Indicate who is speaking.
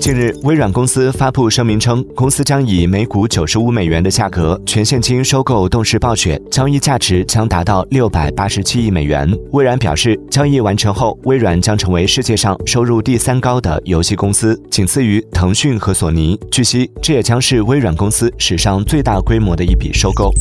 Speaker 1: 近日，微软公司发布声明称，公司将以每股九十五美元的价格全现金收购动视暴雪，交易价值将达到六百八十七亿美元。微软表示，交易完成后，微软将成为世界上收入第三高的游戏公司，仅次于腾讯和索尼。据悉，这也将是微软公司史上最大规模的一笔收购。